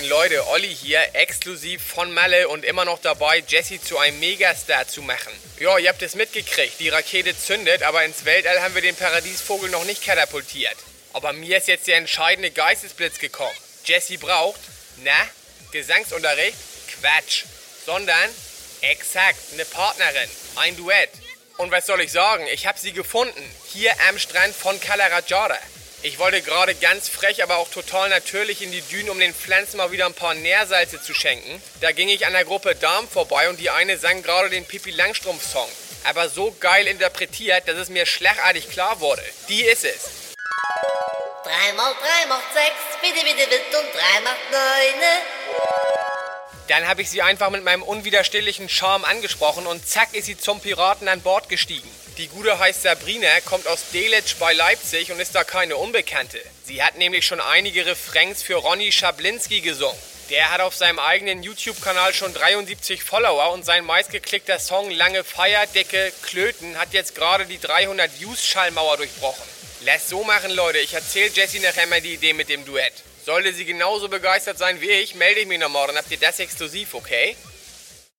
Moin Leute, Olli hier, exklusiv von Malle und immer noch dabei, Jesse zu einem Megastar zu machen. Ja, ihr habt es mitgekriegt, die Rakete zündet, aber ins Weltall haben wir den Paradiesvogel noch nicht katapultiert. Aber mir ist jetzt der entscheidende Geistesblitz gekommen. Jesse braucht, na, Gesangsunterricht? Quatsch. Sondern, exakt, eine Partnerin, ein Duett. Und was soll ich sagen, ich habe sie gefunden, hier am Strand von Kalarajara. Ich wollte gerade ganz frech, aber auch total natürlich in die Dünen, um den Pflanzen mal wieder ein paar Nährsalze zu schenken. Da ging ich an der Gruppe Darm vorbei und die eine sang gerade den Pippi Langstrumpf-Song. Aber so geil interpretiert, dass es mir schlagartig klar wurde. Die ist es. 3 mal 3 macht 6, bitte, bitte, bitte und 3 macht 9. Dann habe ich sie einfach mit meinem unwiderstehlichen Charme angesprochen und zack ist sie zum Piraten an Bord gestiegen. Die Gute heißt Sabrina, kommt aus Delitzsch bei Leipzig und ist da keine Unbekannte. Sie hat nämlich schon einige Refrains für Ronny Schablinski gesungen. Der hat auf seinem eigenen YouTube-Kanal schon 73 Follower und sein meistgeklickter Song Lange Feierdecke Klöten hat jetzt gerade die 300 Views-Schallmauer durchbrochen. Lass so machen, Leute. Ich erzähle Jessie nachher mal die Idee mit dem Duett. Sollte sie genauso begeistert sein wie ich, melde ich mich noch morgen. Habt ihr das exklusiv, okay?